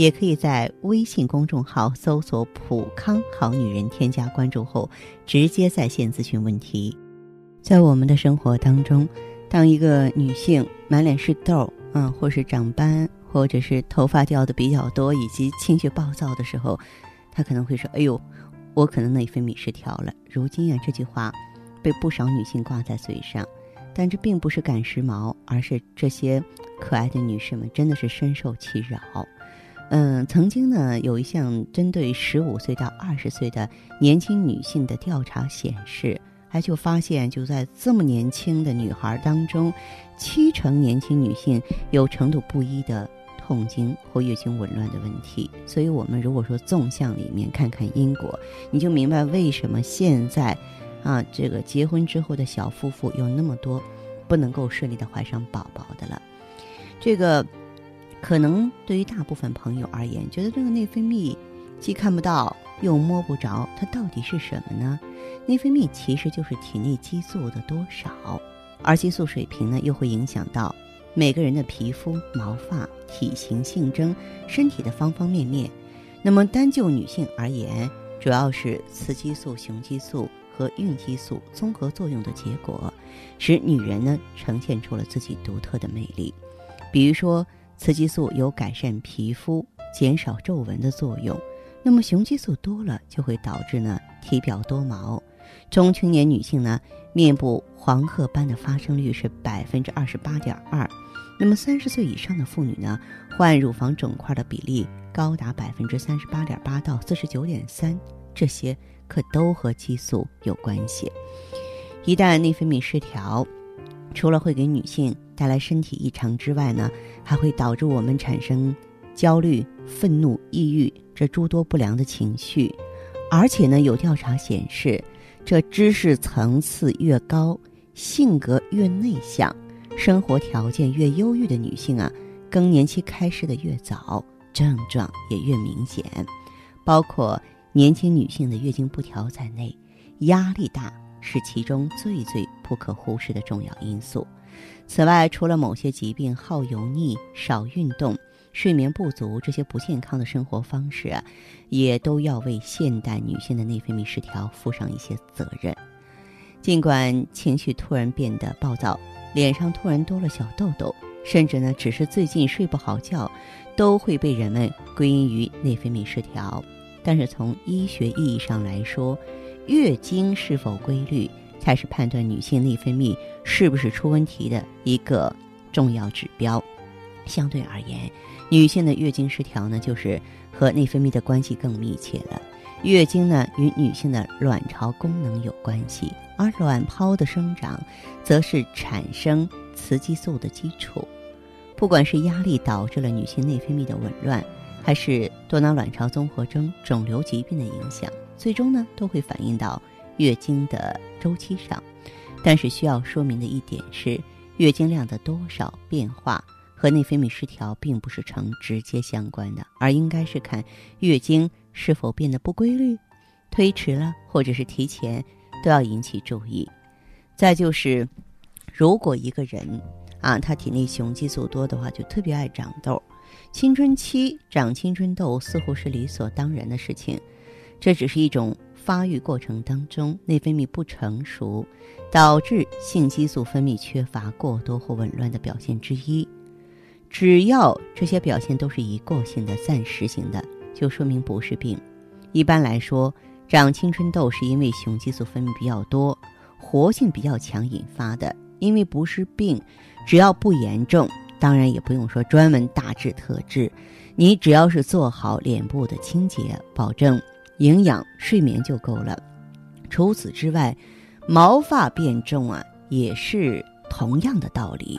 也可以在微信公众号搜索“普康好女人”，添加关注后，直接在线咨询问题。在我们的生活当中，当一个女性满脸是痘，嗯，或是长斑，或者是头发掉的比较多，以及情绪暴躁的时候，她可能会说：“哎呦，我可能内分泌失调了。”如今啊，这句话被不少女性挂在嘴上，但这并不是赶时髦，而是这些可爱的女士们真的是深受其扰。嗯，曾经呢，有一项针对十五岁到二十岁的年轻女性的调查显示，还就发现，就在这么年轻的女孩当中，七成年轻女性有程度不一的痛经或月经紊乱的问题。所以，我们如果说纵向里面看看因果，你就明白为什么现在，啊，这个结婚之后的小夫妇有那么多不能够顺利的怀上宝宝的了。这个。可能对于大部分朋友而言，觉得这个内分泌既看不到又摸不着，它到底是什么呢？内分泌其实就是体内激素的多少，而激素水平呢，又会影响到每个人的皮肤、毛发、体型、性征、身体的方方面面。那么单就女性而言，主要是雌激素、雄激素和孕激素综合作用的结果，使女人呢呈现出了自己独特的魅力。比如说。雌激素有改善皮肤、减少皱纹的作用，那么雄激素多了就会导致呢体表多毛。中青年女性呢面部黄褐斑的发生率是百分之二十八点二，那么三十岁以上的妇女呢患乳房肿块的比例高达百分之三十八点八到四十九点三，这些可都和激素有关系。一旦内分泌失调，除了会给女性带来身体异常之外呢，还会导致我们产生焦虑、愤怒、抑郁这诸多不良的情绪。而且呢，有调查显示，这知识层次越高、性格越内向、生活条件越优越的女性啊，更年期开始的越早，症状也越明显。包括年轻女性的月经不调在内，压力大。是其中最最不可忽视的重要因素。此外，除了某些疾病、好油腻、少运动、睡眠不足这些不健康的生活方式啊，也都要为现代女性的内分泌失调负上一些责任。尽管情绪突然变得暴躁，脸上突然多了小痘痘，甚至呢，只是最近睡不好觉，都会被人们归因于内分泌失调。但是从医学意义上来说，月经是否规律，才是判断女性内分泌是不是出问题的一个重要指标。相对而言，女性的月经失调呢，就是和内分泌的关系更密切了。月经呢，与女性的卵巢功能有关系，而卵泡的生长，则是产生雌激素的基础。不管是压力导致了女性内分泌的紊乱，还是多囊卵巢综合征、肿瘤疾病的影响。最终呢，都会反映到月经的周期上，但是需要说明的一点是，月经量的多少变化和内分泌失调并不是成直接相关的，而应该是看月经是否变得不规律、推迟了或者是提前，都要引起注意。再就是，如果一个人啊，他体内雄激素多的话，就特别爱长痘，青春期长青春痘似乎是理所当然的事情。这只是一种发育过程当中内分泌不成熟，导致性激素分泌缺乏、过多或紊乱的表现之一。只要这些表现都是一过性的、暂时性的，就说明不是病。一般来说，长青春痘是因为雄激素分泌比较多、活性比较强引发的。因为不是病，只要不严重，当然也不用说专门大治特治。你只要是做好脸部的清洁，保证。营养睡眠就够了。除此之外，毛发变重啊，也是同样的道理。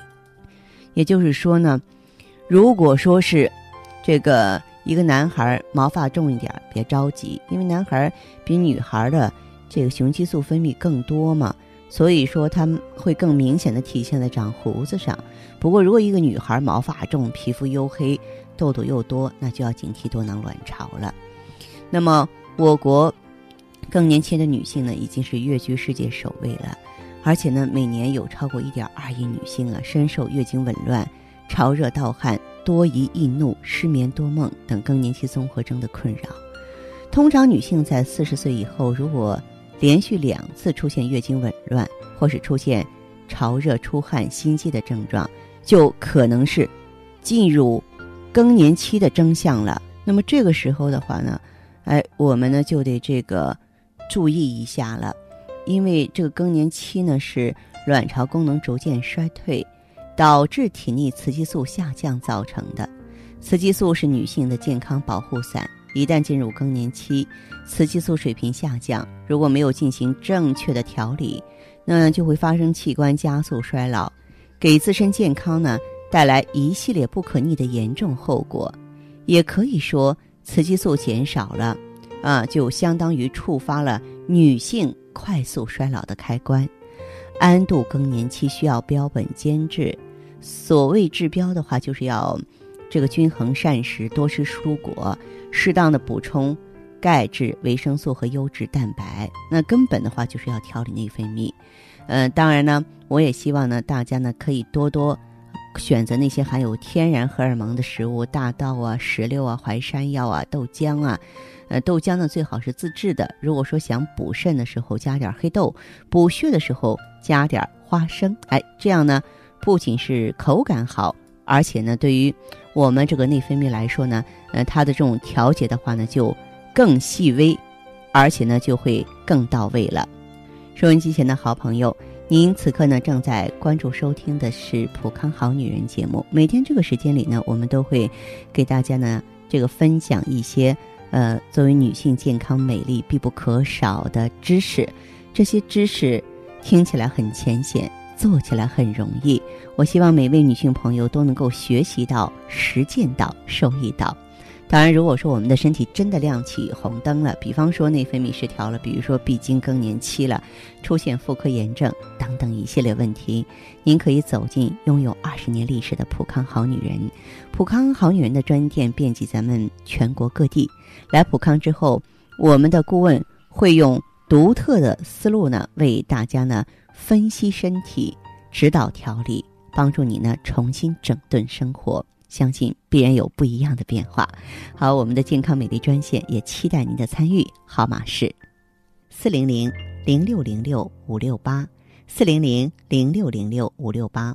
也就是说呢，如果说是这个一个男孩毛发重一点，别着急，因为男孩比女孩的这个雄激素分泌更多嘛。所以说它会更明显的体现在长胡子上。不过，如果一个女孩毛发重、皮肤黝黑、痘痘又多，那就要警惕多囊卵巢了。那么，我国更年期的女性呢，已经是跃居世界首位了，而且呢，每年有超过一点二亿女性啊，深受月经紊乱、潮热盗汗、多疑易怒、失眠多梦等更年期综合征的困扰。通常，女性在四十岁以后，如果连续两次出现月经紊乱，或是出现潮热、出汗、心悸的症状，就可能是进入更年期的征象了。那么这个时候的话呢，哎，我们呢就得这个注意一下了，因为这个更年期呢是卵巢功能逐渐衰退，导致体内雌激素下降造成的。雌激素是女性的健康保护伞。一旦进入更年期，雌激素水平下降，如果没有进行正确的调理，那就会发生器官加速衰老，给自身健康呢带来一系列不可逆的严重后果。也可以说，雌激素减少了，啊，就相当于触发了女性快速衰老的开关。安度更年期需要标本兼治，所谓治标的话，就是要这个均衡膳食，多吃蔬果。适当的补充钙质、维生素和优质蛋白。那根本的话就是要调理内分泌。嗯，当然呢，我也希望呢，大家呢可以多多选择那些含有天然荷尔蒙的食物，大豆啊、石榴啊、淮山药啊、豆浆啊。呃，豆浆呢最好是自制的。如果说想补肾的时候加点黑豆，补血的时候加点花生。哎，这样呢不仅是口感好。而且呢，对于我们这个内分泌来说呢，呃，它的这种调节的话呢，就更细微，而且呢，就会更到位了。收音机前的好朋友，您此刻呢正在关注收听的是《普康好女人》节目。每天这个时间里呢，我们都会给大家呢这个分享一些呃作为女性健康美丽必不可少的知识。这些知识听起来很浅显。做起来很容易，我希望每位女性朋友都能够学习到、实践到、受益到。当然，如果说我们的身体真的亮起红灯了，比方说内分泌失调了，比如说闭经更年期了，出现妇科炎症等等一系列问题，您可以走进拥有二十年历史的普康好女人。普康好女人的专店遍及咱们全国各地。来普康之后，我们的顾问会用独特的思路呢，为大家呢。分析身体，指导调理，帮助你呢重新整顿生活，相信必然有不一样的变化。好，我们的健康美丽专线也期待您的参与，号码是四零零零六零六五六八四零零零六零六五六八。